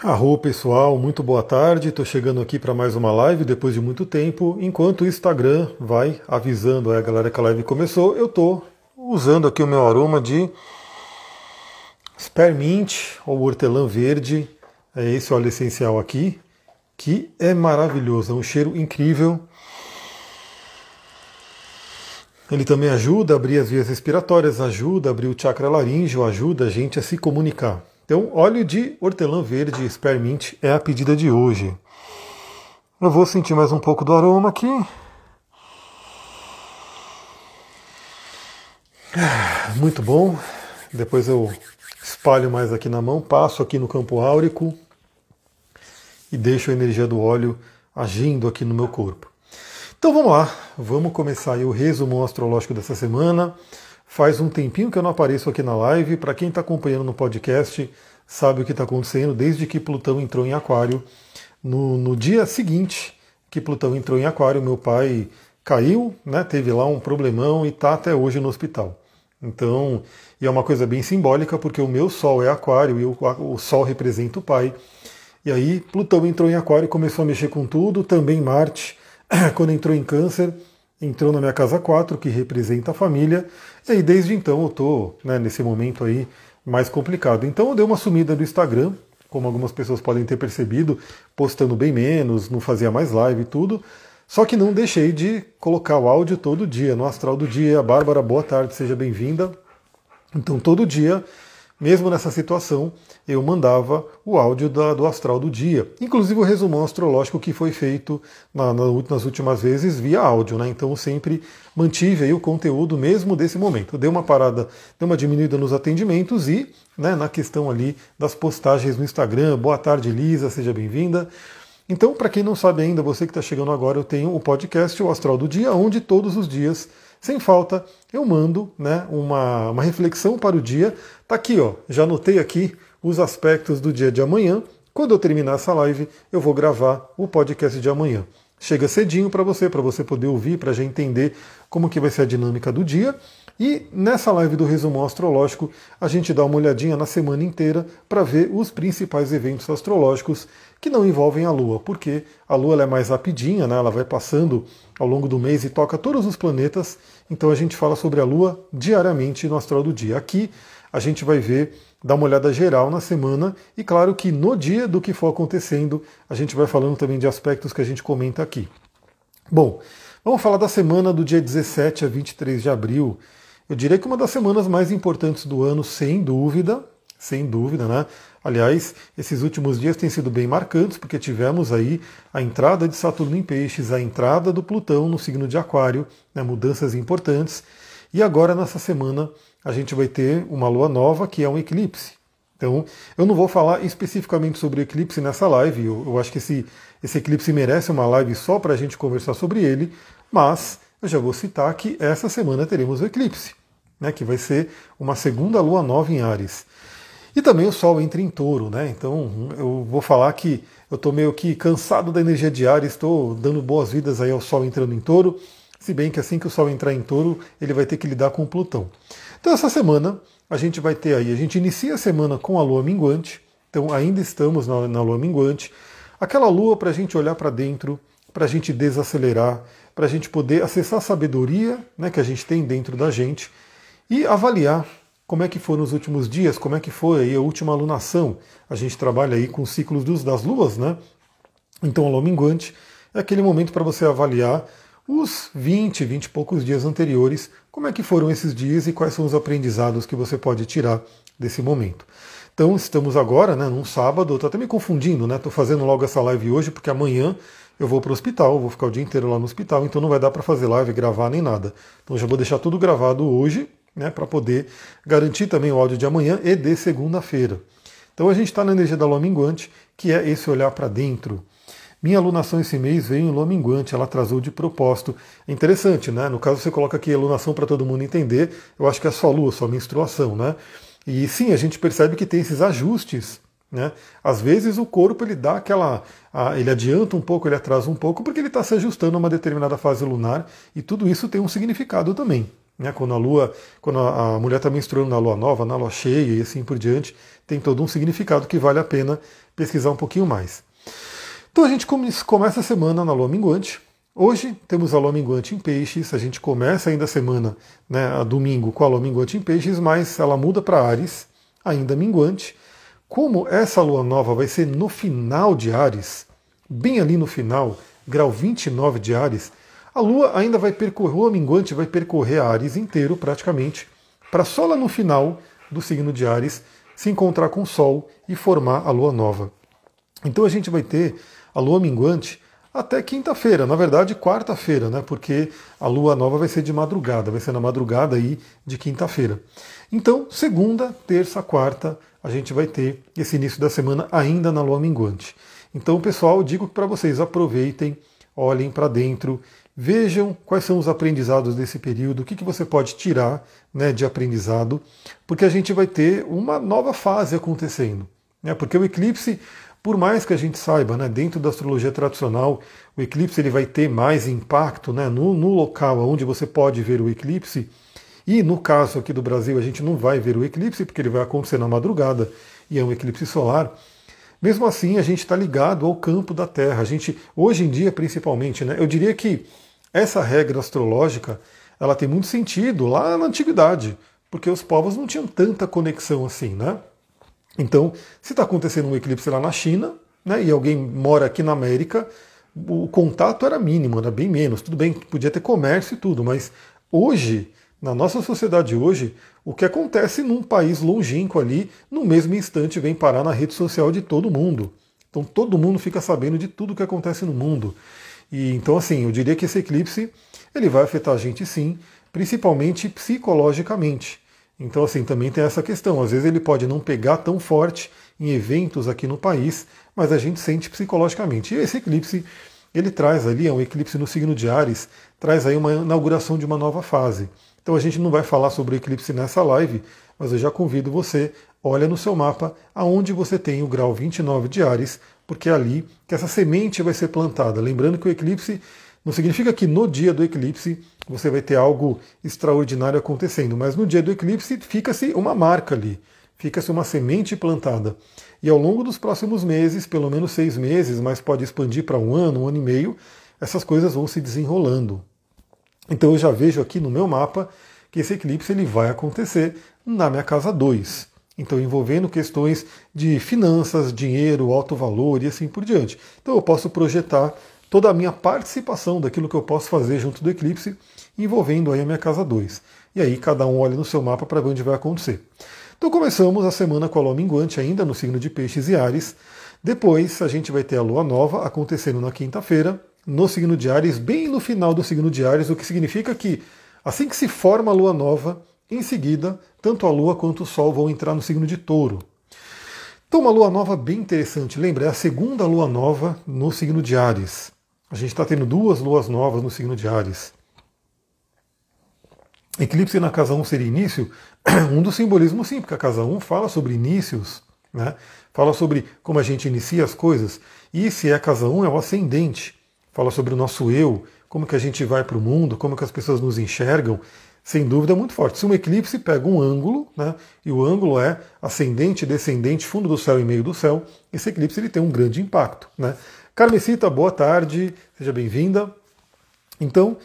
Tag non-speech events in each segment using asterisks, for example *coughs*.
Arro pessoal, muito boa tarde. Estou chegando aqui para mais uma live depois de muito tempo. Enquanto o Instagram vai avisando a galera que a live começou, eu estou usando aqui o meu aroma de Spearmint ou hortelã verde. É esse óleo essencial aqui, que é maravilhoso, é um cheiro incrível. Ele também ajuda a abrir as vias respiratórias, ajuda a abrir o chakra laríngeo, ajuda a gente a se comunicar. Então, óleo de hortelã verde Spearmint é a pedida de hoje. Eu vou sentir mais um pouco do aroma aqui. Muito bom. Depois eu espalho mais aqui na mão, passo aqui no campo áurico e deixo a energia do óleo agindo aqui no meu corpo. Então vamos lá, vamos começar o resumo astrológico dessa semana. Faz um tempinho que eu não apareço aqui na live. Para quem está acompanhando no podcast, sabe o que está acontecendo desde que Plutão entrou em Aquário. No, no, dia seguinte que Plutão entrou em Aquário, meu pai caiu, né, teve lá um problemão e está até hoje no hospital. Então, e é uma coisa bem simbólica, porque o meu Sol é Aquário e o, o Sol representa o pai. E aí, Plutão entrou em Aquário e começou a mexer com tudo. Também Marte, *clears throat* quando entrou em Câncer, entrou na minha casa 4, que representa a família, e aí desde então eu estou né, nesse momento aí mais complicado. Então eu dei uma sumida do Instagram, como algumas pessoas podem ter percebido, postando bem menos, não fazia mais live e tudo. Só que não deixei de colocar o áudio todo dia, no Astral do Dia. Bárbara, boa tarde, seja bem-vinda. Então todo dia mesmo nessa situação, eu mandava o áudio da, do astral do dia. Inclusive o resumão astrológico que foi feito na, na, nas últimas vezes via áudio, né? Então sempre mantive o conteúdo mesmo desse momento. Deu uma parada, deu uma diminuída nos atendimentos e né, na questão ali das postagens no Instagram. Boa tarde, Lisa, seja bem-vinda. Então, para quem não sabe ainda, você que está chegando agora, eu tenho o podcast O Astral do Dia, onde todos os dias sem falta, eu mando né, uma, uma reflexão para o dia. Tá aqui, ó. Já anotei aqui os aspectos do dia de amanhã. Quando eu terminar essa live, eu vou gravar o podcast de amanhã. Chega cedinho para você, para você poder ouvir, para já entender como que vai ser a dinâmica do dia. E nessa live do resumo astrológico, a gente dá uma olhadinha na semana inteira para ver os principais eventos astrológicos que não envolvem a Lua, porque a Lua é mais rapidinha, né? ela vai passando ao longo do mês e toca todos os planetas, então a gente fala sobre a Lua diariamente no Astral do Dia. Aqui a gente vai ver, dar uma olhada geral na semana e claro que no dia do que for acontecendo, a gente vai falando também de aspectos que a gente comenta aqui. Bom, vamos falar da semana do dia 17 a 23 de abril. Eu diria que uma das semanas mais importantes do ano, sem dúvida, sem dúvida, né? Aliás, esses últimos dias têm sido bem marcantes, porque tivemos aí a entrada de Saturno em Peixes, a entrada do Plutão no signo de Aquário, né? mudanças importantes. E agora, nessa semana, a gente vai ter uma lua nova, que é um eclipse. Então, eu não vou falar especificamente sobre o eclipse nessa live, eu, eu acho que esse, esse eclipse merece uma live só para a gente conversar sobre ele, mas eu já vou citar que essa semana teremos o eclipse, né, que vai ser uma segunda lua nova em Ares. E também o Sol entra em touro, né? Então eu vou falar que eu estou meio que cansado da energia de Ares, estou dando boas-vindas aí ao Sol entrando em touro, se bem que assim que o Sol entrar em touro, ele vai ter que lidar com o Plutão. Então essa semana a gente vai ter aí, a gente inicia a semana com a Lua minguante, então ainda estamos na, na Lua minguante, aquela Lua para a gente olhar para dentro, para a gente desacelerar, para a gente poder acessar a sabedoria né, que a gente tem dentro da gente e avaliar como é que foram os últimos dias, como é que foi a última alunação. A gente trabalha aí com ciclos dos, das luas, né? Então a lua minguante é aquele momento para você avaliar os 20, 20 e poucos dias anteriores, como é que foram esses dias e quais são os aprendizados que você pode tirar desse momento. Então estamos agora, né, num sábado, estou até me confundindo, né? Estou fazendo logo essa live hoje porque amanhã eu vou para o hospital, vou ficar o dia inteiro lá no hospital, então não vai dar para fazer live, gravar nem nada. Então já vou deixar tudo gravado hoje, né, para poder garantir também o áudio de amanhã e de segunda-feira. Então a gente está na energia da lua minguante, que é esse olhar para dentro. Minha alunação esse mês veio em lua minguante, ela atrasou de propósito. É interessante, né? No caso você coloca aqui alunação para todo mundo entender, eu acho que é sua lua, sua menstruação, né? E sim, a gente percebe que tem esses ajustes né? Às vezes o corpo ele dá aquela. ele adianta um pouco, ele atrasa um pouco, porque ele está se ajustando a uma determinada fase lunar, e tudo isso tem um significado também. né? Quando a lua, quando a mulher está menstruando na lua nova, na lua cheia e assim por diante, tem todo um significado que vale a pena pesquisar um pouquinho mais. Então a gente começa a semana na lua minguante. Hoje temos a lua minguante em peixes, a gente começa ainda a semana, né, a domingo, com a lua minguante em peixes, mas ela muda para Ares, ainda minguante. Como essa lua nova vai ser no final de Ares, bem ali no final, grau 29 de Ares, a Lua ainda vai percorrer, a Lua minguante vai percorrer Ares inteiro praticamente, para só lá no final do signo de Ares se encontrar com o Sol e formar a Lua nova. Então a gente vai ter a Lua minguante até quinta-feira, na verdade quarta-feira, né? Porque a Lua nova vai ser de madrugada, vai ser na madrugada aí de quinta-feira. Então, segunda, terça, quarta, a gente vai ter esse início da semana ainda na Lua minguante. Então, pessoal, digo para vocês aproveitem, olhem para dentro, Vejam quais são os aprendizados desse período, o que, que você pode tirar né, de aprendizado, porque a gente vai ter uma nova fase acontecendo. Né, porque o eclipse, por mais que a gente saiba, né, dentro da astrologia tradicional, o eclipse ele vai ter mais impacto né, no, no local onde você pode ver o eclipse. E no caso aqui do Brasil, a gente não vai ver o eclipse, porque ele vai acontecer na madrugada e é um eclipse solar. Mesmo assim, a gente está ligado ao campo da Terra. A gente, hoje em dia, principalmente, né, eu diria que essa regra astrológica ela tem muito sentido lá na antiguidade, porque os povos não tinham tanta conexão assim, né? Então, se está acontecendo um eclipse lá na China, né, e alguém mora aqui na América, o contato era mínimo, era bem menos. Tudo bem, podia ter comércio e tudo, mas hoje, na nossa sociedade hoje, o que acontece num país longínquo ali, no mesmo instante vem parar na rede social de todo mundo. Então todo mundo fica sabendo de tudo que acontece no mundo. E então assim, eu diria que esse eclipse ele vai afetar a gente sim, principalmente psicologicamente. Então assim, também tem essa questão, às vezes ele pode não pegar tão forte em eventos aqui no país, mas a gente sente psicologicamente. E esse eclipse, ele traz ali, é um eclipse no signo de Ares, traz aí uma inauguração de uma nova fase. Então a gente não vai falar sobre o eclipse nessa live, mas eu já convido você, olha no seu mapa aonde você tem o grau 29 de Ares, porque é ali que essa semente vai ser plantada. Lembrando que o eclipse não significa que no dia do eclipse você vai ter algo extraordinário acontecendo, mas no dia do eclipse fica-se uma marca ali, fica-se uma semente plantada. E ao longo dos próximos meses, pelo menos seis meses, mas pode expandir para um ano, um ano e meio, essas coisas vão se desenrolando. Então eu já vejo aqui no meu mapa que esse eclipse ele vai acontecer na minha casa 2. Então, envolvendo questões de finanças, dinheiro, alto valor e assim por diante. Então, eu posso projetar toda a minha participação daquilo que eu posso fazer junto do eclipse, envolvendo aí a minha casa 2. E aí, cada um olha no seu mapa para ver onde vai acontecer. Então, começamos a semana com a lua minguante, ainda no signo de Peixes e Ares. Depois, a gente vai ter a lua nova acontecendo na quinta-feira, no signo de Ares, bem no final do signo de Ares, o que significa que assim que se forma a lua nova, em seguida, tanto a Lua quanto o Sol vão entrar no signo de Touro. Então, uma lua nova bem interessante. Lembra, é a segunda lua nova no signo de Ares. A gente está tendo duas luas novas no signo de Ares. Eclipse na casa 1 seria início? *clears throat* Um dos simbolismos, sim, porque a casa 1 fala sobre inícios, né? fala sobre como a gente inicia as coisas. E se é a casa 1, é o ascendente. Fala sobre o nosso eu, como que a gente vai para o mundo, como que as pessoas nos enxergam sem dúvida, é muito forte. Se um eclipse pega um ângulo, né, e o ângulo é ascendente, descendente, fundo do céu e meio do céu, esse eclipse ele tem um grande impacto. Né? Carmesita, boa tarde, seja bem-vinda. Então,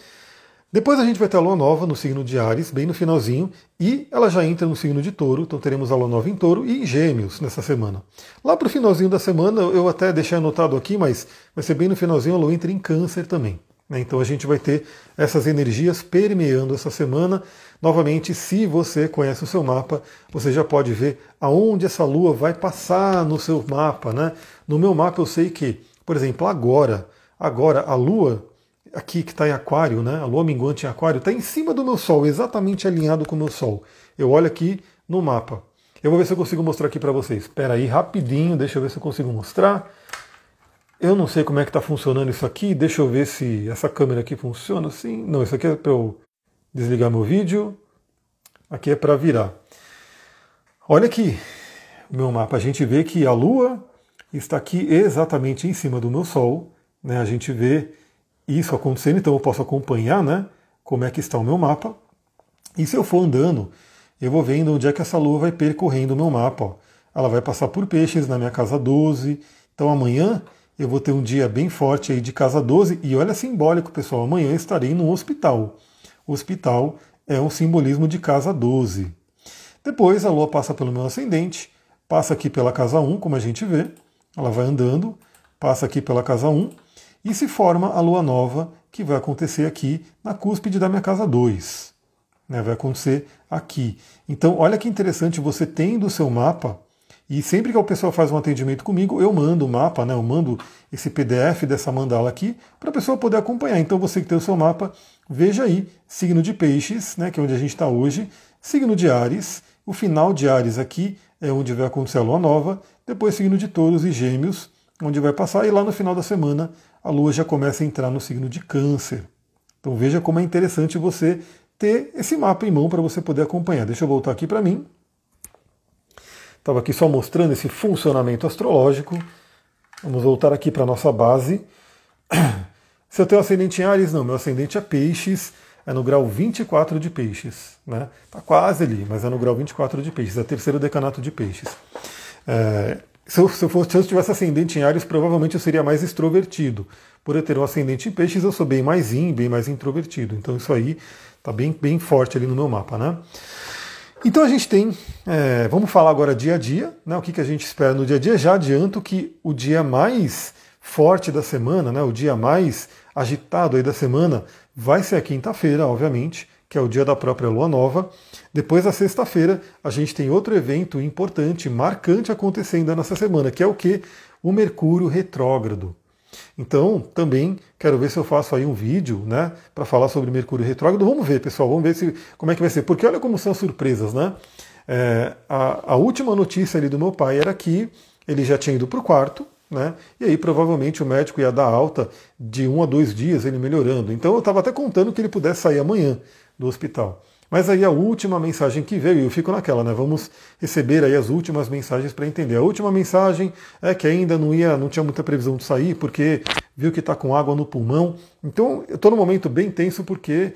depois a gente vai ter a lua nova no signo de Ares, bem no finalzinho, e ela já entra no signo de Touro, então teremos a lua nova em Touro e em Gêmeos nessa semana. Lá para o finalzinho da semana, eu até deixei anotado aqui, mas vai ser bem no finalzinho, a lua entra em Câncer também. Né? Então a gente vai ter essas energias permeando essa semana. Novamente, se você conhece o seu mapa, você já pode ver aonde essa lua vai passar no seu mapa. Né? No meu mapa eu sei que, por exemplo, agora, agora a lua aqui que está em aquário, né? a lua minguante em aquário, está em cima do meu sol, exatamente alinhado com o meu sol. Eu olho aqui no mapa. Eu vou ver se eu consigo mostrar aqui para vocês. Espera aí, rapidinho, deixa eu ver se eu consigo mostrar. Eu não sei como é que está funcionando isso aqui. Deixa eu ver se essa câmera aqui funciona assim. Não, isso aqui é para eu desligar meu vídeo. Aqui é para virar. Olha aqui o meu mapa. A gente vê que a Lua está aqui exatamente em cima do meu Sol. Né? A gente vê isso acontecendo, então eu posso acompanhar né, como é que está o meu mapa. E se eu for andando, eu vou vendo onde é que essa lua vai percorrendo o meu mapa. Ó. Ela vai passar por peixes na minha casa 12. Então amanhã eu vou ter um dia bem forte aí de casa 12. E olha simbólico, pessoal, amanhã eu estarei no hospital. O hospital é um simbolismo de casa 12. Depois a lua passa pelo meu ascendente, passa aqui pela casa 1, como a gente vê. Ela vai andando, passa aqui pela casa 1 e se forma a lua nova que vai acontecer aqui na cúspide da minha casa 2. Né, vai acontecer aqui. Então, olha que interessante, você tendo o seu mapa, e sempre que o pessoal faz um atendimento comigo, eu mando o mapa, né, eu mando esse PDF dessa mandala aqui, para a pessoa poder acompanhar. Então, você que tem o seu mapa, veja aí, signo de peixes, né, que é onde a gente está hoje, signo de Ares, o final de Ares aqui é onde vai acontecer a lua nova, depois signo de touros e gêmeos, onde vai passar, e lá no final da semana a lua já começa a entrar no signo de câncer. Então veja como é interessante você ter esse mapa em mão para você poder acompanhar. Deixa eu voltar aqui para mim. Estava aqui só mostrando esse funcionamento astrológico. Vamos voltar aqui para a nossa base. Se eu tenho ascendente em Ares, não, meu ascendente é Peixes, é no grau 24 de Peixes. Né? Tá quase ali, mas é no grau 24 de Peixes, é o terceiro decanato de Peixes. É, se eu, se, eu fosse, se eu tivesse ascendente em Ares, provavelmente eu seria mais extrovertido. Por eu ter um ascendente em Peixes, eu sou bem mais in, bem mais introvertido. Então isso aí está bem, bem forte ali no meu mapa, né? Então a gente tem, é, vamos falar agora dia a dia, né? O que, que a gente espera no dia a dia? Já adianto que o dia mais forte da semana, né? O dia mais agitado aí da semana vai ser a quinta-feira, obviamente que é o dia da própria lua nova. Depois, na sexta-feira, a gente tem outro evento importante, marcante acontecendo nessa semana, que é o que? O Mercúrio retrógrado. Então, também quero ver se eu faço aí um vídeo, né, para falar sobre Mercúrio retrógrado. Vamos ver, pessoal, vamos ver se como é que vai ser, porque olha como são surpresas, né? É, a, a última notícia ali do meu pai era que ele já tinha ido para o quarto, né? E aí provavelmente o médico ia dar alta de um a dois dias, ele melhorando. Então eu estava até contando que ele pudesse sair amanhã do hospital. Mas aí a última mensagem que veio, e eu fico naquela, né? Vamos receber aí as últimas mensagens para entender. A última mensagem é que ainda não ia, não tinha muita previsão de sair, porque viu que está com água no pulmão. Então, eu estou num momento bem tenso, porque,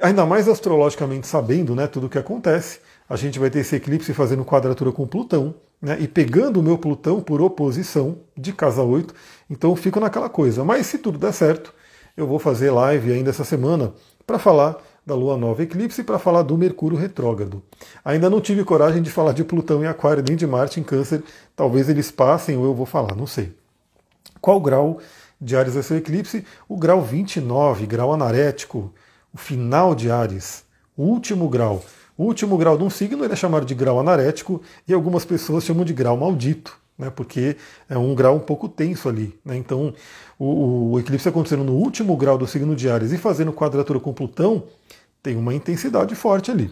ainda mais astrologicamente sabendo né, tudo o que acontece, a gente vai ter esse eclipse fazendo quadratura com Plutão, né, e pegando o meu Plutão por oposição de casa 8. Então eu fico naquela coisa. Mas se tudo der certo, eu vou fazer live ainda essa semana para falar da Lua Nova Eclipse para falar do Mercúrio retrógrado. Ainda não tive coragem de falar de Plutão em Aquário nem de Marte em Câncer. Talvez eles passem ou eu vou falar, não sei. Qual grau de Ares vai ser o eclipse? O grau 29, grau anarético, o final de Ares, o último grau. O último grau de um signo ele é chamado de grau anarético e algumas pessoas chamam de grau maldito né, porque é um grau um pouco tenso ali. Né, então, o, o, eclipse acontecendo no último grau do signo de Ares e fazendo quadratura com Plutão tem uma intensidade forte ali.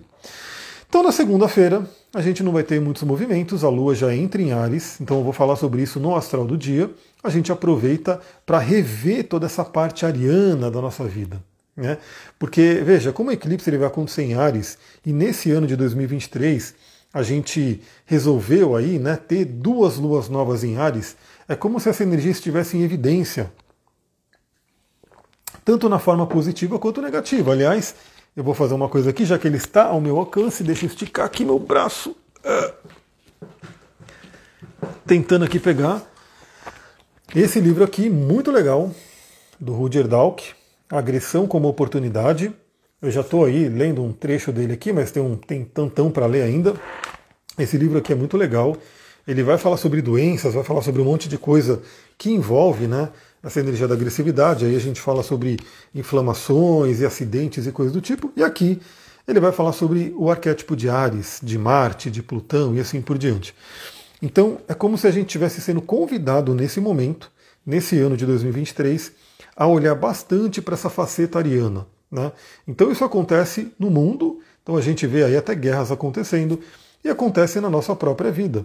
Então, na segunda-feira, a gente não vai ter muitos movimentos, a Lua já entra em Ares, então eu vou falar sobre isso no astral do dia. A gente aproveita para rever toda essa parte ariana da nossa vida. Né? Porque, veja, como o eclipse ele vai acontecer em Ares, e nesse ano de 2023 a gente resolveu aí né, ter duas luas novas em Ares, é como se essa energia estivesse em evidência. Tanto na forma positiva quanto negativa. Aliás, eu vou fazer uma coisa aqui, já que ele está ao meu alcance, deixa eu esticar aqui meu braço. Ah. Tentando aqui pegar esse livro aqui, muito legal, do Rudyard Dalk, Agressão como Oportunidade. Eu já estou aí lendo um trecho dele aqui, mas tem um tem tantão para ler ainda. Esse livro aqui é muito legal. Ele vai falar sobre doenças, vai falar sobre um monte de coisa que envolve né, essa energia da agressividade. Aí a gente fala sobre inflamações e acidentes e coisas do tipo. E aqui ele vai falar sobre o arquétipo de Ares, de Marte, de Plutão e assim por diante. Então é como se a gente estivesse sendo convidado nesse momento, nesse ano de 2023, a olhar bastante para essa faceta ariana. Né? Então isso acontece no mundo, então a gente vê aí até guerras acontecendo e acontece na nossa própria vida.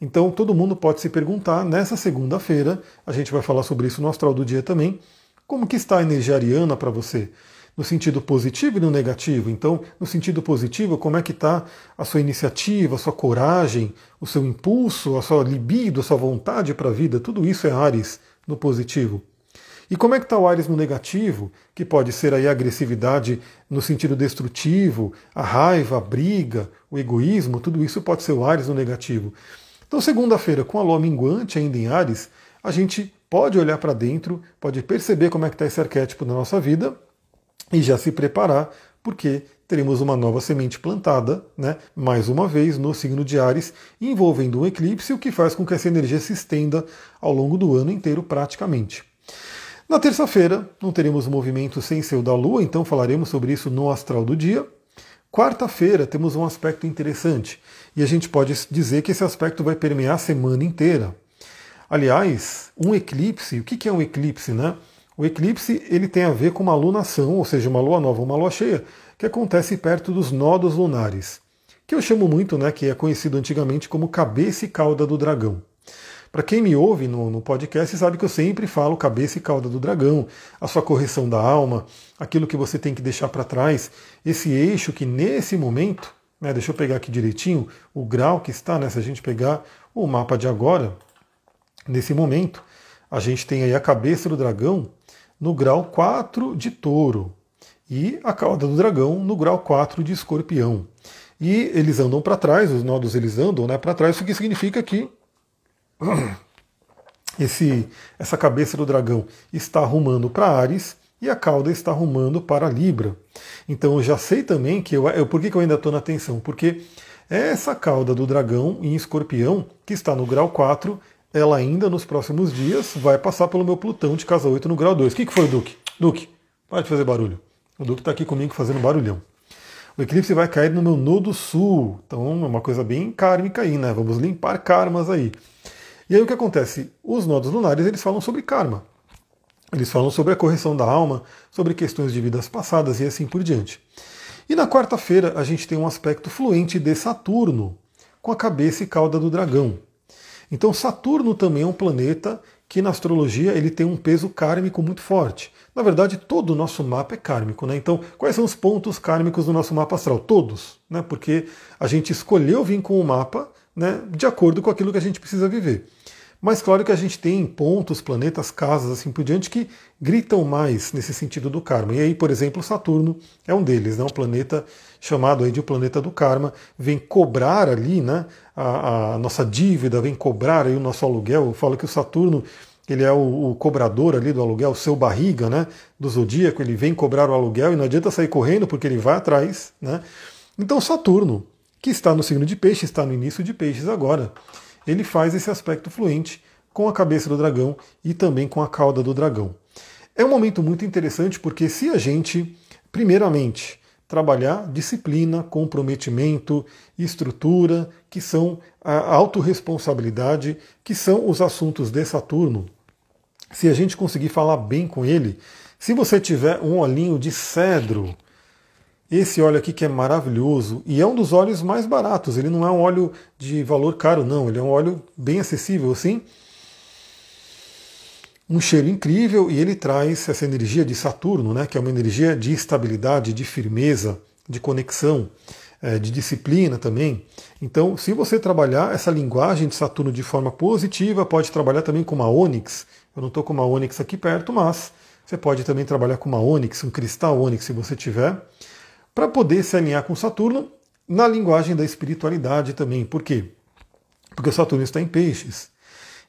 Então todo mundo pode se perguntar, nessa segunda-feira, a gente vai falar sobre isso no Astral do Dia também, como que está a energia ariana para você? No sentido positivo e no negativo. Então, no sentido positivo, como é que está a sua iniciativa, a sua coragem, o seu impulso, a sua libido, a sua vontade para a vida? Tudo isso é Ares no positivo. E como é que está o Ares no negativo, que pode ser aí a agressividade no sentido destrutivo, a raiva, a briga, o egoísmo, tudo isso pode ser o Ares no negativo. Então, segunda-feira, com a lua minguante ainda em Ares, a gente pode olhar para dentro, pode perceber como é que está esse arquétipo na nossa vida e já se preparar, porque teremos uma nova semente plantada, né, mais uma vez no signo de Ares, envolvendo um eclipse, o que faz com que essa energia se estenda ao longo do ano inteiro praticamente. Na terça-feira, não teremos movimento sem ser o da Lua, então falaremos sobre isso no astral do dia. Quarta-feira temos um aspecto interessante, e a gente pode dizer que esse aspecto vai permear a semana inteira. Aliás, um eclipse, o que é um eclipse, né? O eclipse ele tem a ver com uma lunação, ou seja, uma lua nova, uma lua cheia, que acontece perto dos nodos lunares, que eu chamo muito, né, que é conhecido antigamente como cabeça e cauda do dragão. Para quem me ouve no, no, podcast sabe que eu sempre falo cabeça e cauda do dragão, a sua correção da alma, aquilo que você tem que deixar para trás, esse eixo que nesse momento, né, deixa eu pegar aqui direitinho o grau que está, né, se a gente pegar o mapa de agora, Nesse momento, a gente tem aí a cabeça do dragão no grau 4 de touro e a cauda do dragão no grau 4 de escorpião. E eles andam para trás, os nodos eles andam né, para trás, o que significa que *coughs* esse, essa cabeça do dragão está arrumando para Ares e a cauda está arrumando para Libra. Então eu já sei também que eu, eu por que, que eu ainda estou na atenção? Porque essa cauda do dragão em escorpião, que está no grau 4, ela ainda nos próximos dias vai passar pelo meu Plutão de casa 8 no grau 2. O que, que foi, Duque? Duque, para de fazer barulho. O Duque está aqui comigo fazendo barulhão. O eclipse vai cair no meu nodo sul. Então é uma coisa bem kármica aí, né? Vamos limpar karmas aí. E aí o que acontece? Os nodos lunares eles falam sobre karma. Eles falam sobre a correção da alma, sobre questões de vidas passadas e assim por diante. E na quarta-feira a gente tem um aspecto fluente de Saturno, com a cabeça e cauda do dragão. Então Saturno também é um planeta que na astrologia ele tem um peso kármico muito forte. Na verdade, todo o nosso mapa é kármico, né? Então, quais são os pontos kármicos do nosso mapa astral? Todos, né? Porque a gente escolheu vir com o mapa, né, de acordo com aquilo que a gente precisa viver. Mas claro que a gente tem pontos, planetas, casas, assim por diante, que gritam mais nesse sentido do karma. E aí, por exemplo, Saturno é um deles, né? um planeta chamado aí de o planeta do karma, vem cobrar ali né, a, a nossa dívida, vem cobrar aí o nosso aluguel. Eu falo que o Saturno ele é o, o, cobrador ali do aluguel, o seu barriga, né, do zodíaco, ele vem cobrar o aluguel e não adianta sair correndo porque ele vai atrás, né? Então Saturno, que está no signo de Peixes, está no início de Peixes agora ele faz esse aspecto fluente com a cabeça do dragão e também com a cauda do dragão. É um momento muito interessante porque se a gente, primeiramente, trabalhar disciplina, comprometimento, estrutura, que são a autorresponsabilidade, que são os assuntos de Saturno, se a gente conseguir falar bem com ele, se você tiver um olhinho de cedro, esse óleo aqui que é maravilhoso e é um dos óleos mais baratos. Ele não é um óleo de valor caro, não. Ele é um óleo bem acessível, assim. Um cheiro incrível e ele traz essa energia de Saturno, né, que é uma energia de estabilidade, de firmeza, de conexão, é, de disciplina também. Então, se você trabalhar essa linguagem de Saturno de forma positiva, pode trabalhar também com uma ônix. Eu não estou com uma ônix aqui perto, mas você pode também trabalhar com uma ônix, um cristal ônix, se você tiver para poder se alinhar com Saturno na linguagem da espiritualidade também. Por quê? Porque Saturno está em peixes.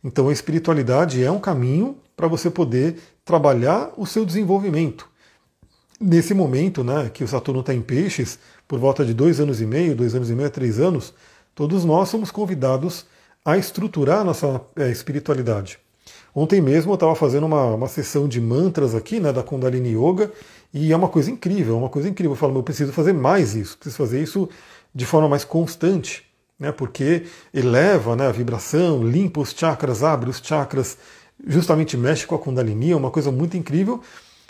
Então a espiritualidade é um caminho para você poder trabalhar o seu desenvolvimento. Nesse momento, né, que o Saturno está em peixes, por volta de dois anos e meio, dois anos e meio a três anos, todos nós somos convidados a estruturar a nossa é, espiritualidade. Ontem mesmo eu estava fazendo uma, uma sessão de mantras aqui, né, da Kundalini Yoga, e é uma coisa incrível, é uma coisa incrível. Eu falo, eu preciso fazer mais isso, preciso fazer isso de forma mais constante, né, porque eleva né, a vibração, limpa os chakras, abre os chakras, justamente mexe com a Kundalini, é uma coisa muito incrível.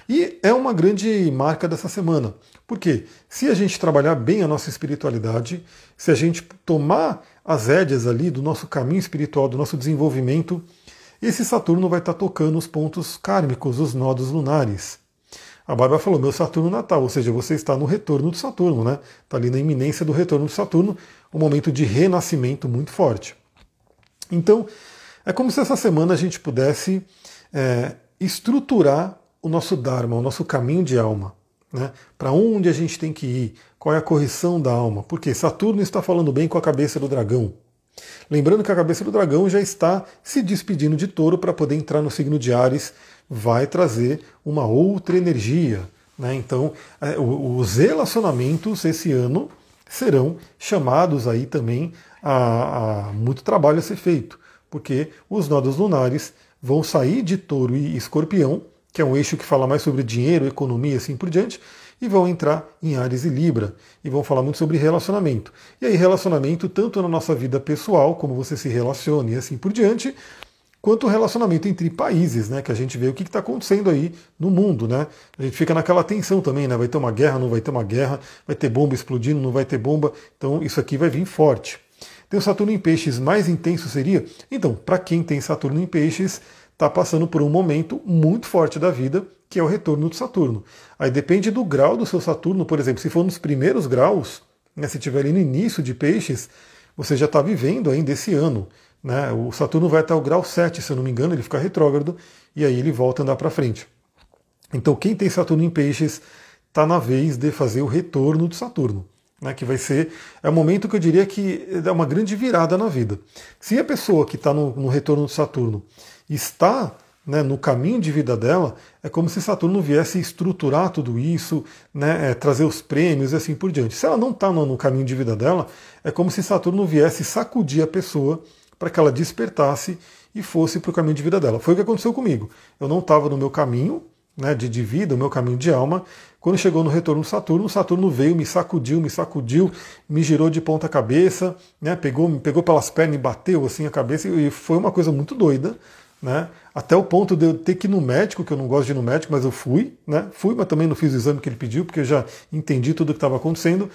E é uma grande marca dessa semana. Porque se a gente trabalhar bem a nossa espiritualidade, se a gente tomar as rédeas ali do nosso caminho espiritual, do nosso desenvolvimento, esse Saturno vai estar tocando os pontos kármicos, os nodos lunares. A Bárbara falou, meu Saturno natal, ou seja, você está no retorno do Saturno, né? Está ali na iminência do retorno do Saturno, um momento de renascimento muito forte. Então, é como se essa semana a gente pudesse é, estruturar o nosso Dharma, o nosso caminho de alma. Né? Para onde a gente tem que ir? Qual é a correção da alma? Porque Saturno está falando bem com a cabeça do dragão. Lembrando que a cabeça do dragão já está se despedindo de touro para poder entrar no signo de Ares, vai trazer uma outra energia. Né? Então, é, os relacionamentos esse ano serão chamados aí também a, a muito trabalho a ser feito, porque os nodos lunares vão sair de touro e escorpião, que é um eixo que fala mais sobre dinheiro, economia e assim por diante, e vão entrar em Ares e Libra e vão falar muito sobre relacionamento. E aí, relacionamento tanto na nossa vida pessoal, como você se relaciona e assim por diante, quanto o relacionamento entre países, né? Que a gente vê o que está acontecendo aí no mundo, né? A gente fica naquela tensão também, né? Vai ter uma guerra, não vai ter uma guerra, vai ter bomba explodindo, não vai ter bomba. Então isso aqui vai vir forte. Tem o Saturno em Peixes, mais intenso seria? Então, para quem tem Saturno em Peixes, está passando por um momento muito forte da vida, que é o retorno do Saturno. Aí depende do grau do seu Saturno, por exemplo, se for nos primeiros graus, né, se estiver ali no início de peixes, você já está vivendo ainda esse ano. Né? O Saturno vai até o grau 7, se eu não me engano, ele fica retrógrado e aí ele volta a andar para frente. Então quem tem Saturno em peixes está na vez de fazer o retorno do Saturno. Né, que vai ser é um momento que eu diria que é uma grande virada na vida. Se a pessoa que está no, no retorno do Saturno está né, no caminho de vida dela, é como se Saturno viesse estruturar tudo isso, né, é, trazer os prêmios e assim por diante. Se ela não está no, no, caminho de vida dela, é como se Saturno viesse sacudir a pessoa para que ela despertasse e fosse para o caminho de vida dela. Foi o que aconteceu comigo. Eu não estava no meu caminho né, de, de vida, o meu caminho de alma. Quando chegou no retorno Saturno, Saturno veio, me sacudiu, me sacudiu, me girou de ponta cabeça, né, pegou, me pegou pelas pernas e bateu assim a cabeça, e foi uma coisa muito doida né? Até o ponto de eu ter que ir no médico, que eu não gosto de ir no médico, mas eu fui, né? Fui, mas também não fiz o exame que ele pediu, porque eu já entendi tudo o que estava acontecendo.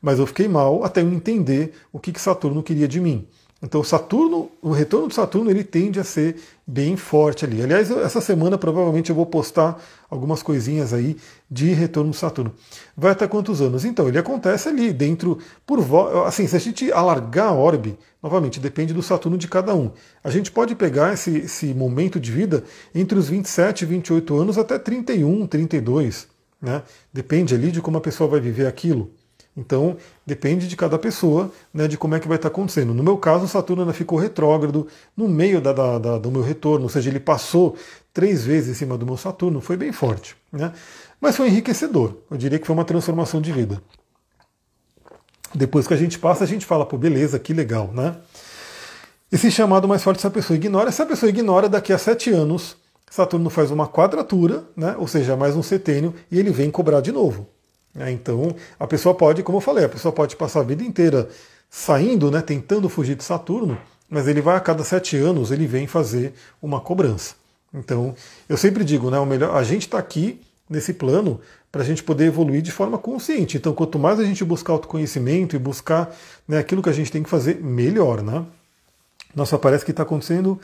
Mas eu fiquei mal até eu entender o que, que Saturno queria de mim. Então, Saturno, o retorno de Saturno, ele tende a ser bem forte ali. Aliás, essa semana provavelmente eu vou postar algumas coisinhas aí de retorno de Saturno. Vai até quantos anos? Então, ele acontece ali dentro, por assim, se a gente alargar a orbe, novamente, depende do Saturno de cada um. A gente pode pegar esse, esse momento de vida entre os 27 e 28 anos até 31, 32. Né? Depende ali de como a pessoa vai viver aquilo. Então, depende de cada pessoa, né, de como é que vai estar acontecendo. No meu caso, Saturno ainda ficou retrógrado no meio da, da, da, do meu retorno, ou seja, ele passou três vezes em cima do meu Saturno, foi bem forte. Né? Mas foi enriquecedor, eu diria que foi uma transformação de vida. Depois que a gente passa, a gente fala, pô, beleza, que legal, né? Esse chamado mais forte, se a pessoa ignora, se a pessoa ignora, daqui a sete anos, Saturno faz uma quadratura, né, ou seja, mais um setênio, e ele vem cobrar de novo. É, então, a pessoa pode, como eu falei, a pessoa pode passar a vida inteira saindo, né, tentando fugir de Saturno, mas ele vai a cada sete anos, ele vem fazer uma cobrança. Então, eu sempre digo, né, o melhor, a gente está aqui nesse plano para a gente poder evoluir de forma consciente. Então, quanto mais a gente buscar autoconhecimento e buscar né, aquilo que a gente tem que fazer, melhor, né? Nossa, parece que está acontecendo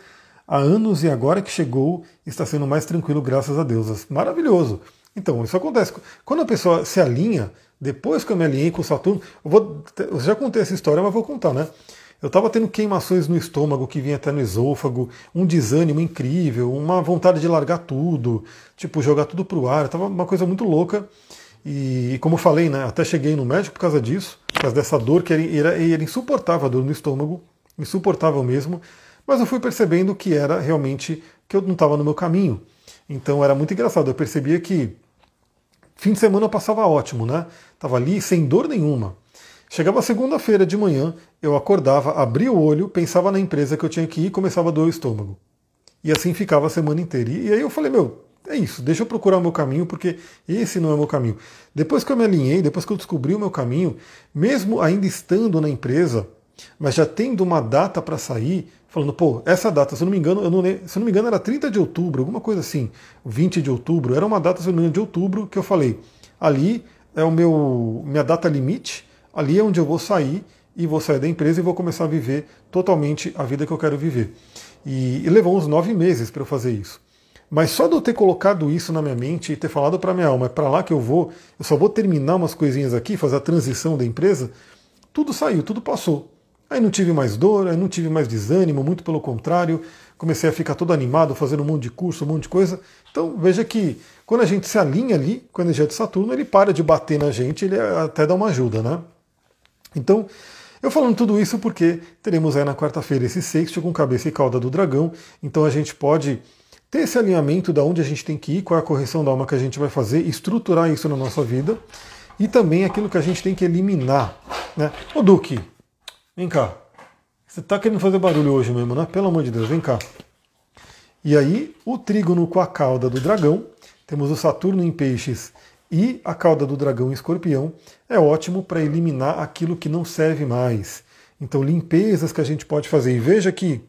há anos e agora que chegou está sendo mais tranquilo, graças a Deus. Maravilhoso. Então, isso acontece. Quando a pessoa se alinha, depois que eu me alinhei com o Saturno, eu, vou, eu já contei essa história, mas vou contar, né? Eu estava tendo queimações no estômago que vinha até no esôfago, um desânimo incrível, uma vontade de largar tudo, tipo, jogar tudo pro ar, estava uma coisa muito louca. E como eu falei, né, até cheguei no médico por causa disso, por causa dessa dor que era, era, era insuportável a dor no estômago, insuportável mesmo, mas eu fui percebendo que era realmente que eu não estava no meu caminho. Então era muito engraçado, eu percebia que Fim de semana eu passava ótimo, né? Tava ali sem dor nenhuma. Chegava segunda-feira de manhã, eu acordava, abria o olho, pensava na empresa que eu tinha que ir e começava a doer o estômago. E assim ficava a semana inteira. E aí eu falei, meu, é isso, deixa eu procurar o meu caminho, porque esse não é o meu caminho. Depois que eu me alinhei, depois que eu descobri o meu caminho, mesmo ainda estando na empresa, mas já tendo uma data para sair, falando, pô, essa data, se eu não me engano, eu não, se não me engano, era 30 de outubro, alguma coisa assim, 20 de outubro, era uma data, se eu não me engano, de outubro, que eu falei, ali é o meu minha data limite, ali é onde eu vou sair e vou sair da empresa e vou começar a viver totalmente a vida que eu quero viver. E, e levou uns nove meses para eu fazer isso. Mas só de eu ter colocado isso na minha mente e ter falado para minha alma, é para lá que eu vou, eu só vou terminar umas coisinhas aqui, fazer a transição da empresa, tudo saiu, tudo passou. Aí não tive mais dor, aí não tive mais desânimo, muito pelo contrário, comecei a ficar todo animado, fazendo um monte de curso, um monte de coisa. Então veja que quando a gente se alinha ali com a energia de Saturno, ele para de bater na gente, ele até dá uma ajuda, né? Então, eu falando tudo isso porque teremos aí na quarta-feira esse sexto com cabeça e cauda do dragão, então a gente pode ter esse alinhamento da onde a gente tem que ir, qual é a correção da alma que a gente vai fazer, estruturar isso na nossa vida e também aquilo que a gente tem que eliminar. Né? Ô Duque, vem cá. Você está querendo fazer barulho hoje mesmo, né? Pelo amor de Deus, vem cá. E aí, o trígono com a cauda do dragão, temos o Saturno em peixes e a cauda do dragão em escorpião, é ótimo para eliminar aquilo que não serve mais. Então, limpezas que a gente pode fazer. E veja que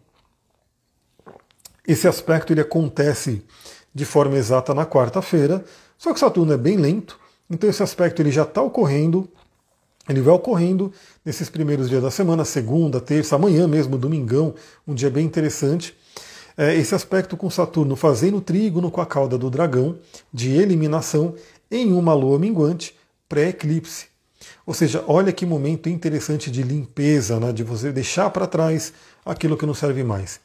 esse aspecto ele acontece de forma exata na quarta-feira, só que Saturno é bem lento, então esse aspecto ele já está ocorrendo, ele vai ocorrendo nesses primeiros dias da semana, segunda, terça, amanhã mesmo, domingão, um dia bem interessante. É, esse aspecto com Saturno fazendo trígono com a cauda do dragão, de eliminação, em uma lua minguante, pré-eclipse. Ou seja, olha que momento interessante de limpeza, né, de você deixar para trás aquilo que não serve mais.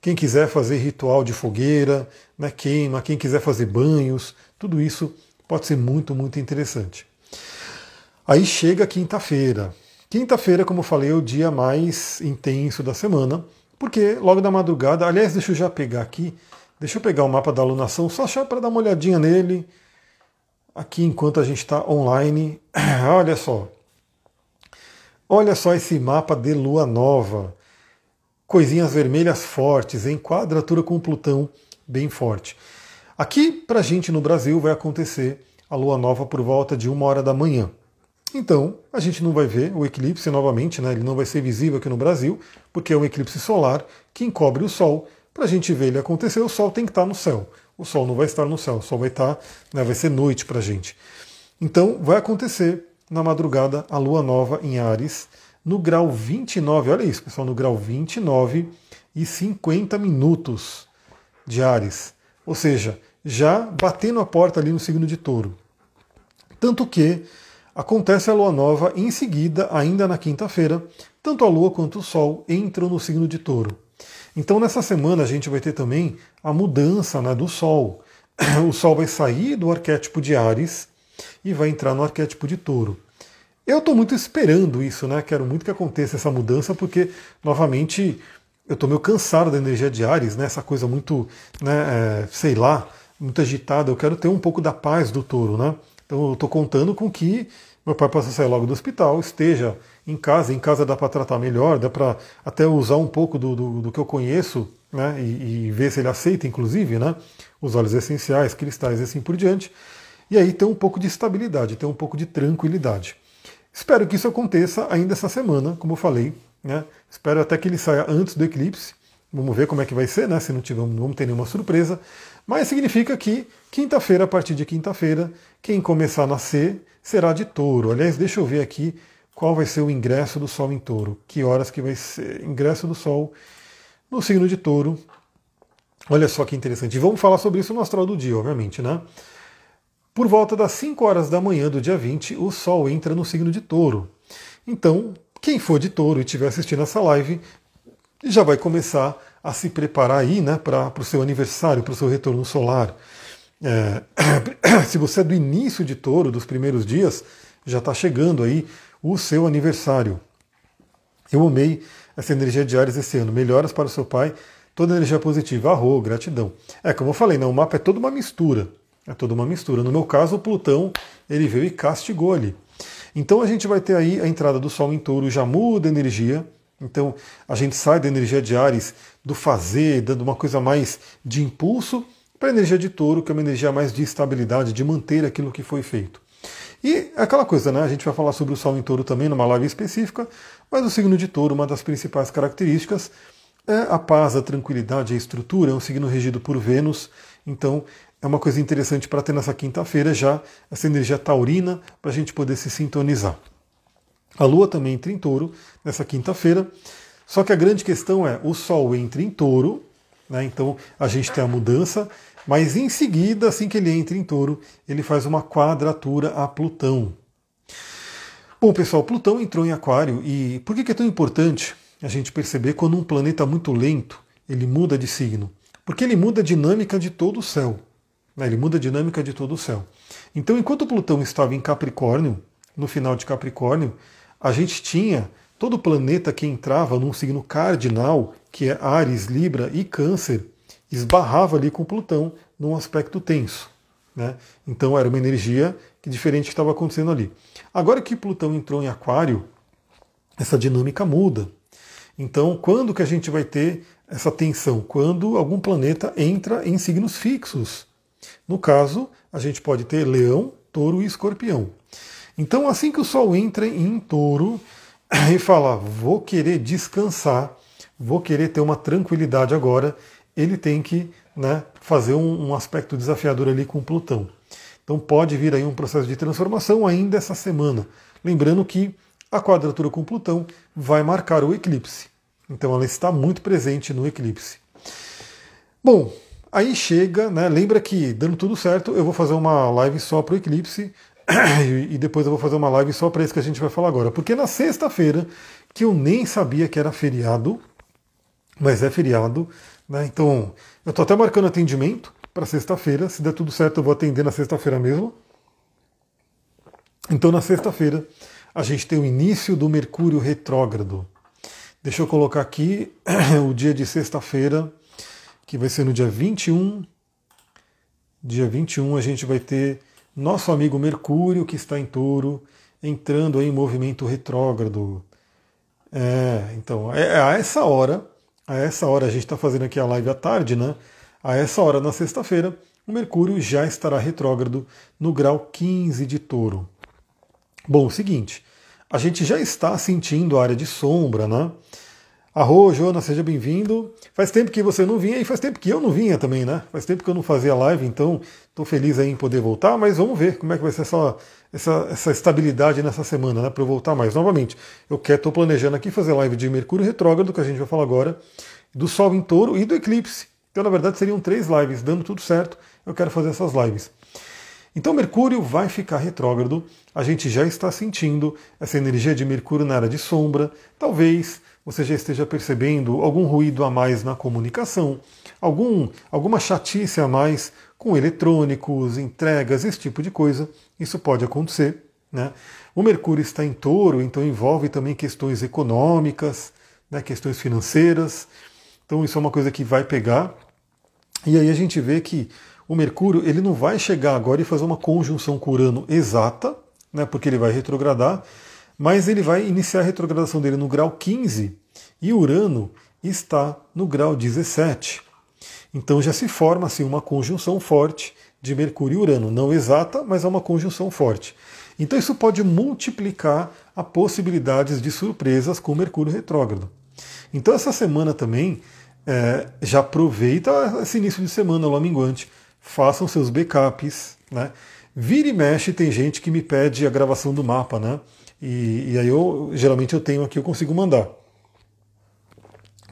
Quem quiser fazer ritual de fogueira, né, queima, quem quiser fazer banhos, tudo isso pode ser muito, muito interessante. Aí chega quinta-feira. Quinta-feira, como eu falei, é o dia mais intenso da semana, porque logo da madrugada, aliás, deixa eu já pegar aqui, deixa eu pegar o mapa da alunação, só para dar uma olhadinha nele, aqui enquanto a gente está online. *clears throat* Olha só. Olha só esse mapa de lua nova coisinhas vermelhas fortes, em quadratura com Plutão bem forte. Aqui, para a gente no Brasil, vai acontecer a lua nova por volta de uma hora da manhã. Então, a gente não vai ver o eclipse novamente, né? ele não vai ser visível aqui no Brasil, porque é um eclipse solar que encobre o Sol. Para a gente ver ele acontecer, o Sol tem que estar no céu. O Sol não vai estar no céu, o Sol vai estar, né, vai ser noite para a gente. Então, vai acontecer na madrugada a lua nova em Ares, no grau 29, olha isso, pessoal, no grau 29 e 50 minutos de Ares. Ou seja, já batendo a porta ali no signo de touro. Tanto que acontece a lua nova em seguida, ainda na quinta-feira, tanto a lua quanto o sol entram no signo de touro. Então nessa semana a gente vai ter também a mudança né, do sol. *clears throat* O sol vai sair do arquétipo de Ares e vai entrar no arquétipo de touro. Eu estou muito esperando isso, né? Quero muito que aconteça essa mudança, porque, novamente, eu estou meio cansado da energia de Ares, né? Essa coisa muito, né, é, sei lá, muito agitada. Eu quero ter um pouco da paz do touro, né? Então eu estou contando com que meu pai possa sair logo do hospital, esteja em casa, em casa dá para tratar melhor, dá para até usar um pouco do, do, do que eu conheço, né? E, e, ver se ele aceita, inclusive, né? Os óleos essenciais, cristais e assim por diante. E aí ter um pouco de estabilidade, ter um pouco de tranquilidade. Espero que isso aconteça ainda essa semana, como eu falei. Né? Espero até que ele saia antes do eclipse. Vamos ver como é que vai ser, né? Se não tiver, não vamos ter nenhuma surpresa. Mas significa que quinta-feira, a partir de quinta-feira, quem começar a nascer será de touro. Aliás, deixa eu ver aqui qual vai ser o ingresso do Sol em touro. Que horas que vai ser ingresso do Sol no signo de touro. Olha só que interessante. E vamos falar sobre isso no astral do dia, obviamente, né? Por volta das 5 horas da manhã do dia 20, o Sol entra no signo de touro. Então, quem for de touro e estiver assistindo essa live, já vai começar a se preparar aí né, para o seu aniversário, para o seu retorno solar. É, *clears throat* se você é do início de touro, dos primeiros dias, já está chegando aí o seu aniversário. Eu amei essa energia de Ares esse ano. Melhoras para o seu pai, toda energia positiva, arro, gratidão. É como eu falei, né, o mapa é toda uma mistura. É toda uma mistura. No meu caso, o Plutão ele veio e castigou ali. Então a gente vai ter aí a entrada do Sol em touro, já muda a energia. Então a gente sai da energia de Ares, do fazer, dando uma coisa mais de impulso, para a energia de touro, que é uma energia mais de estabilidade, de manter aquilo que foi feito. E aquela coisa, né? A gente vai falar sobre o Sol em touro também numa live específica, mas o signo de touro, uma das principais características é a paz, a tranquilidade, a estrutura, é um signo regido por Vênus, então é uma coisa interessante para ter nessa quinta-feira já essa energia taurina para a gente poder se sintonizar. A Lua também entra em touro nessa quinta-feira, só que a grande questão é o Sol entra em touro, né, então a gente tem a mudança, mas em seguida, assim que ele entra em touro, ele faz uma quadratura a Plutão. Bom, pessoal, Plutão entrou em Aquário e por que é tão importante a gente perceber quando um planeta muito lento ele muda de signo, porque ele muda a dinâmica de todo o céu. Né? Ele muda a dinâmica de todo o céu. Então, enquanto Plutão estava em Capricórnio, no final de Capricórnio, a gente tinha todo planeta que entrava num signo cardinal, que é Ares, Libra e Câncer, esbarrava ali com Plutão num aspecto tenso. Né? Então era uma energia diferente que estava acontecendo ali. Agora que Plutão entrou em Aquário, essa dinâmica muda. Então, quando que a gente vai ter essa tensão? Quando algum planeta entra em signos fixos. No caso, a gente pode ter Leão, Touro e Escorpião. Então, assim que o Sol entra em Touro *coughs* e fala, vou querer descansar, vou querer ter uma tranquilidade agora, ele tem que né, fazer um, um aspecto desafiador ali com Plutão. Então pode vir aí um processo de transformação ainda essa semana. Lembrando que a quadratura com Plutão vai marcar o eclipse. Então ela está muito presente no eclipse. Bom, aí chega, né? Lembra que dando tudo certo, eu vou fazer uma live só para o eclipse *coughs* e depois eu vou fazer uma live só para isso que a gente vai falar agora. Porque na sexta-feira, que eu nem sabia que era feriado, mas é feriado, né? Então eu estou até marcando atendimento para sexta-feira. Se der tudo certo, eu vou atender na sexta-feira mesmo. Então na sexta-feira a gente tem o início do Mercúrio retrógrado. Deixa eu colocar aqui *coughs* o dia de sexta-feira, que vai ser no dia 21. Dia 21 a gente vai ter nosso amigo Mercúrio, que está em touro, entrando em movimento retrógrado. É, então, é, é, a essa hora, a essa hora, a gente está fazendo aqui a live à tarde, né? A essa hora, na sexta-feira, o Mercúrio já estará retrógrado no grau 15 de touro. Bom, o seguinte, a gente já está sentindo a área de sombra, né? Arro, Jonas, seja bem-vindo. Faz tempo que você não vinha e faz tempo que eu não vinha também, né? Faz tempo que eu não fazia live, então estou feliz aí em poder voltar, mas vamos ver como é que vai ser essa, essa, essa estabilidade nessa semana, né? Para eu voltar mais. Novamente, eu estou planejando aqui fazer live de Mercúrio retrógrado, que a gente vai falar agora, do Sol em touro e do eclipse. Então, na verdade, seriam três lives, dando tudo certo, eu quero fazer essas lives. Então Mercúrio vai ficar retrógrado, a gente já está sentindo essa energia de Mercúrio na área de sombra, talvez você já esteja percebendo algum ruído a mais na comunicação, algum, alguma chatice a mais com eletrônicos, entregas, esse tipo de coisa. Isso pode acontecer. Né? O Mercúrio está em touro, então envolve também questões econômicas, né, questões financeiras. Então isso é uma coisa que vai pegar. E aí a gente vê que o Mercúrio ele não vai chegar agora e fazer uma conjunção com Urano exata, né, porque ele vai retrogradar, mas ele vai iniciar a retrogradação dele no grau 15 e Urano está no grau 17. Então já se forma assim uma conjunção forte de Mercúrio e Urano, não exata, mas é uma conjunção forte. Então isso pode multiplicar a possibilidades de surpresas com Mercúrio retrógrado. Então essa semana também é, já aproveita esse início de semana, lua minguante, façam seus backups, né? Vira e mexe, tem gente que me pede a gravação do mapa, né? E, e aí eu geralmente eu tenho aqui, eu consigo mandar.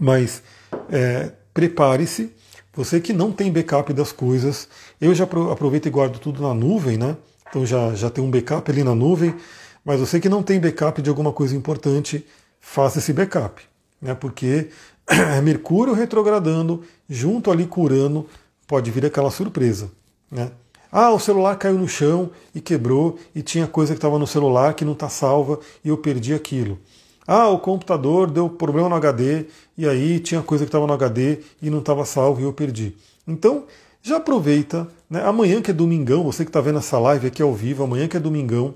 Mas é, prepare-se, você que não tem backup das coisas, eu já aproveito e guardo tudo na nuvem, né? Então já, já tem um backup ali na nuvem, mas você que não tem backup de alguma coisa importante, faça esse backup, né? Porque *clears throat* é Mercúrio retrogradando junto ali com Urano pode vir aquela surpresa. Né? Ah, o celular caiu no chão e quebrou, e tinha coisa que estava no celular que não está salva e eu perdi aquilo. Ah, o computador deu problema no HD e aí tinha coisa que estava no HD e não estava salvo e eu perdi. Então, já aproveita, né? amanhã que é domingão, você que está vendo essa live aqui ao vivo, amanhã que é domingão,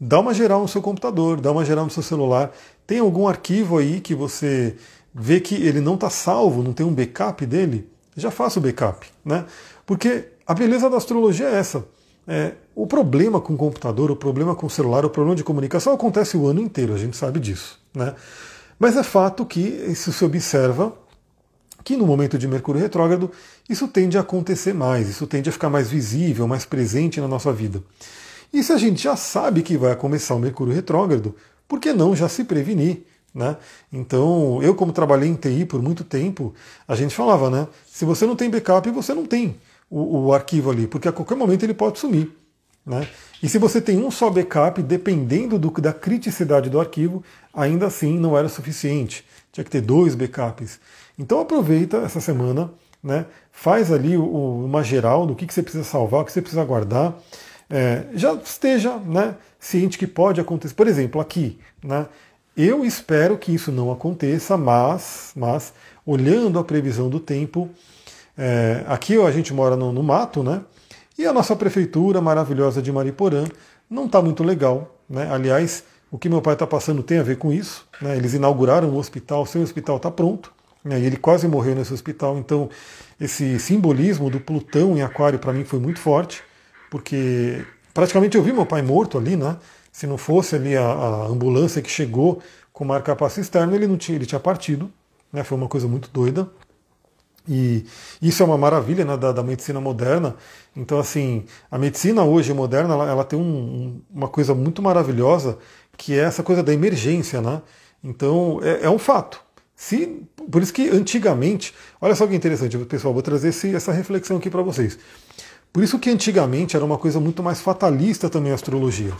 dá uma geral no seu computador, dá uma geral no seu celular. Tem algum arquivo aí que você vê que ele não está salvo, não tem um backup dele? já faça o backup, né? Porque a beleza da astrologia é essa. É, o problema com o computador, o problema com o celular, o problema de comunicação acontece o ano inteiro, a gente sabe disso, né? Mas é fato que isso se observa que no momento de Mercúrio retrógrado isso tende a acontecer mais, isso tende a ficar mais visível, mais presente na nossa vida. E se a gente já sabe que vai começar o Mercúrio retrógrado, por que não já se prevenir? Né? Então, eu como trabalhei em TI por muito tempo, a gente falava, né? Se você não tem backup, você não tem o, o arquivo ali, porque a qualquer momento ele pode sumir. Né? E se você tem um só backup, dependendo do, da criticidade do arquivo, ainda assim não era suficiente. tinha que ter dois backups. Então aproveita essa semana, né? faz ali o, uma geral do que, que você precisa salvar, o que você precisa guardar. É, já esteja né, ciente que pode acontecer. Por exemplo, aqui, né, eu espero que isso não aconteça, mas, mas olhando a previsão do tempo, é, aqui a gente mora no, no, mato, né? E a nossa prefeitura maravilhosa de Mariporã não está muito legal. Né? Aliás, o que meu pai está passando tem a ver com isso. Né? Eles inauguraram o hospital, seu hospital está pronto. Né? E ele quase morreu nesse hospital. Então, esse simbolismo do Plutão em Aquário para mim foi muito forte, porque praticamente eu vi meu pai morto ali, né? Se não fosse ali a, a ambulância que chegou com marca-passo externo, ele não tinha, ele tinha partido. Né? Foi uma coisa muito doida. E isso é uma maravilha né, da, da, medicina moderna. Então, assim, a medicina hoje moderna ela, ela tem um, uma coisa muito maravilhosa que é essa coisa da emergência, né? Então, é, é um fato. Se, por isso que antigamente, olha só que interessante, pessoal, vou trazer esse, essa reflexão aqui para vocês. Por isso que antigamente era uma coisa muito mais fatalista também a astrologia.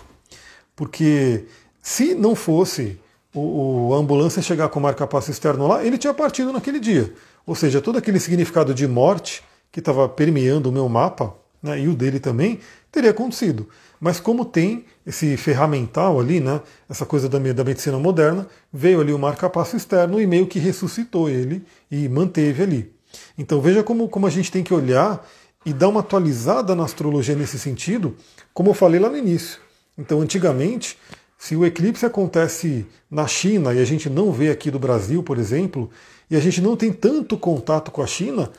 Porque se não fosse o, o a ambulância chegar com o marca-passo externo lá, ele tinha partido naquele dia. Ou seja, todo aquele significado de morte que estava permeando o meu mapa, né, e o dele também, teria acontecido. Mas como tem esse ferramental ali, né, essa coisa da, da medicina moderna, veio ali o marca-passo externo e meio que ressuscitou ele e manteve ali. Então veja como, como a gente tem que olhar e dar uma atualizada na astrologia nesse sentido, como eu falei lá no início. Então, antigamente, se o eclipse acontece na China e a gente não vê aqui do Brasil, por exemplo, e a gente não tem tanto contato com a China,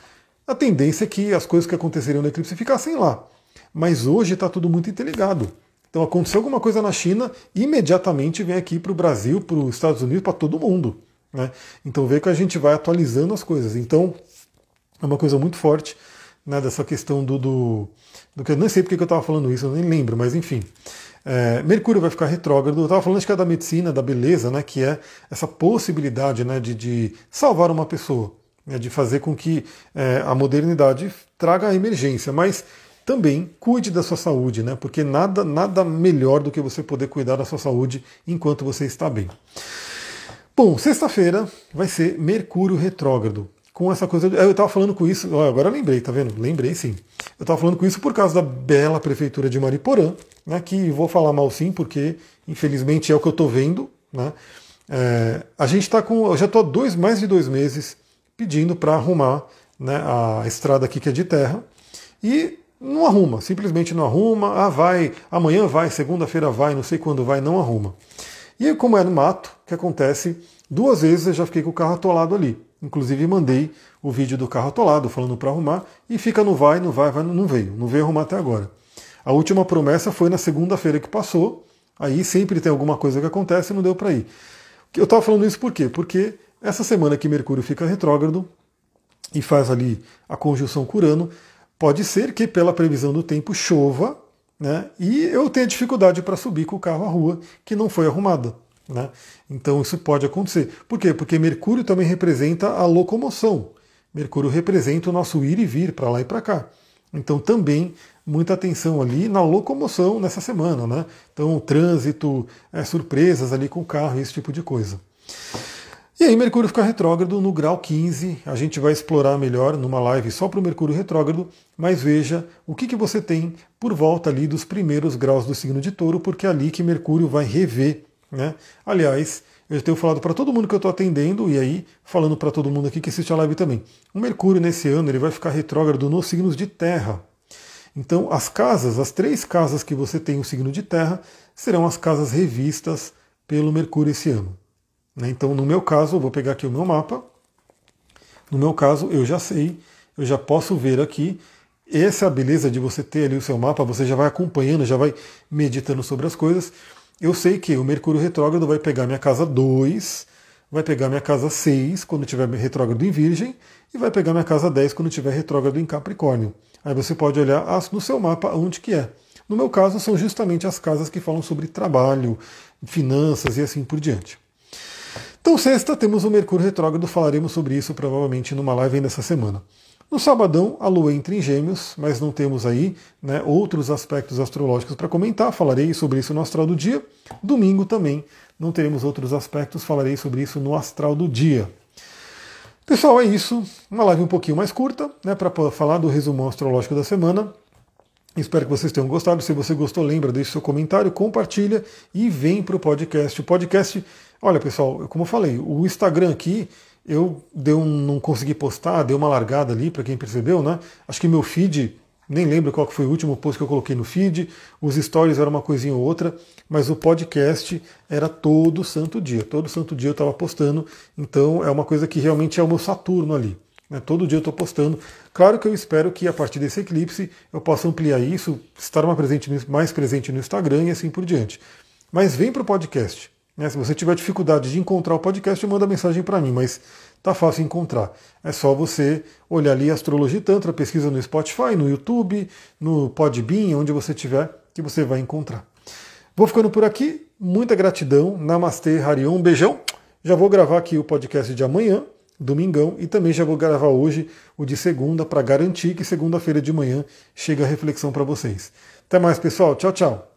a tendência é que as coisas que aconteceriam no eclipse ficassem lá. Mas hoje está tudo muito interligado. Então aconteceu alguma coisa na China, imediatamente vem aqui para o Brasil, para os Estados Unidos, para todo mundo. Né? Então vê que a gente vai atualizando as coisas. Então é uma coisa muito forte né, dessa questão do, do, do que eu nem sei porque que eu estava falando isso, eu nem lembro, mas enfim. É, Mercúrio vai ficar retrógrado. Eu estava falando acho que é da medicina, da beleza, né, que é essa possibilidade né, de, de salvar uma pessoa, né, de fazer com que é, a modernidade traga a emergência. Mas também cuide da sua saúde, né, porque nada, nada melhor do que você poder cuidar da sua saúde enquanto você está bem. Bom, sexta-feira vai ser Mercúrio retrógrado com essa coisa. Eu estava falando com isso, agora lembrei, tá vendo? Lembrei sim. Eu estava falando com isso por causa da bela prefeitura de Mariporã, né, que vou falar mal sim, porque infelizmente é o que eu estou vendo. Né? É, a gente está com. Eu já estou dois, mais de dois meses pedindo para arrumar né, a estrada aqui que é de terra. E não arruma, simplesmente não arruma. Ah, vai, amanhã vai, segunda-feira vai, não sei quando vai, não arruma. E como é no mato, que acontece? Duas vezes eu já fiquei com o carro atolado ali. Inclusive mandei o vídeo do carro atolado, falando para arrumar, e fica no vai, no vai, vai, não veio. Não veio arrumar até agora. A última promessa foi na segunda-feira que passou. Aí sempre tem alguma coisa que acontece e não deu para ir. Eu estava falando isso por quê? Porque essa semana que Mercúrio fica retrógrado e faz ali a conjunção com Urano, pode ser que pela previsão do tempo chova, né? E eu tenha dificuldade para subir com o carro à rua que não foi arrumada. Né? Então isso pode acontecer. Por quê? Porque Mercúrio também representa a locomoção. Mercúrio representa o nosso ir e vir para lá e para cá. Então também muita atenção ali na locomoção nessa semana, né? Então trânsito, é, surpresas ali com o carro, esse tipo de coisa. E aí Mercúrio fica retrógrado no grau 15. A gente vai explorar melhor numa live só para o Mercúrio retrógrado, mas veja o que, que você tem por volta ali dos primeiros graus do signo de touro, porque é ali que Mercúrio vai rever né? Aliás, eu tenho falado para todo mundo que eu estou atendendo, e aí falando para todo mundo aqui que assiste a live também. O Mercúrio nesse ano ele vai ficar retrógrado nos signos de terra. Então, as casas, as três casas que você tem o signo de terra, serão as casas revistas pelo Mercúrio esse ano. Né? Então, no meu caso, eu vou pegar aqui o meu mapa. No meu caso, eu já sei, eu já posso ver aqui. Essa é a beleza de você ter ali o seu mapa, você já vai acompanhando, já vai meditando sobre as coisas eu sei que o Mercúrio retrógrado vai pegar minha casa 2, vai pegar minha casa 6 quando tiver retrógrado em Virgem e vai pegar minha casa 10 quando tiver retrógrado em Capricórnio. Aí você pode olhar no seu mapa onde que é. No meu caso, são justamente as casas que falam sobre trabalho, finanças e assim por diante. Então, sexta, temos o Mercúrio retrógrado, falaremos sobre isso provavelmente numa live ainda essa semana. No sabadão, a Lua entra em Gêmeos, mas não temos aí né, outros aspectos astrológicos para comentar. Falarei sobre isso no astral do dia. Domingo também não teremos outros aspectos, falarei sobre isso no astral do dia. Pessoal, é isso. Uma live um pouquinho mais curta, né, para falar do resumo astrológico da semana. Espero que vocês tenham gostado. Se você gostou, lembra, deixe seu comentário, compartilha e vem para o podcast. O podcast, olha pessoal, como eu falei, o Instagram aqui eu deu, não consegui postar, deu uma largada ali, para quem percebeu, né? Acho que meu feed, nem lembro qual foi o último post que eu coloquei no feed, os stories eram uma coisinha ou outra, mas o podcast era todo santo dia. Todo santo dia eu estava postando, então é uma coisa que realmente é o meu Saturno ali. Né? Todo dia eu estou postando. Claro que eu espero que a partir desse eclipse eu possa ampliar isso, estar mais presente no Instagram e assim por diante. Mas vem para o podcast. Né? Se você tiver dificuldade de encontrar o podcast, manda mensagem para mim, mas tá fácil encontrar. É só você olhar ali Astrologia Tantra, pesquisa no Spotify, no YouTube, no Podbean, onde você tiver, que você vai encontrar. Vou ficando por aqui. Muita gratidão. Namastê, Harion. Um beijão. Já vou gravar aqui o podcast de amanhã, domingão, e também já vou gravar hoje o de segunda para garantir que segunda-feira de manhã chega a reflexão para vocês. Até mais, pessoal. Tchau, tchau.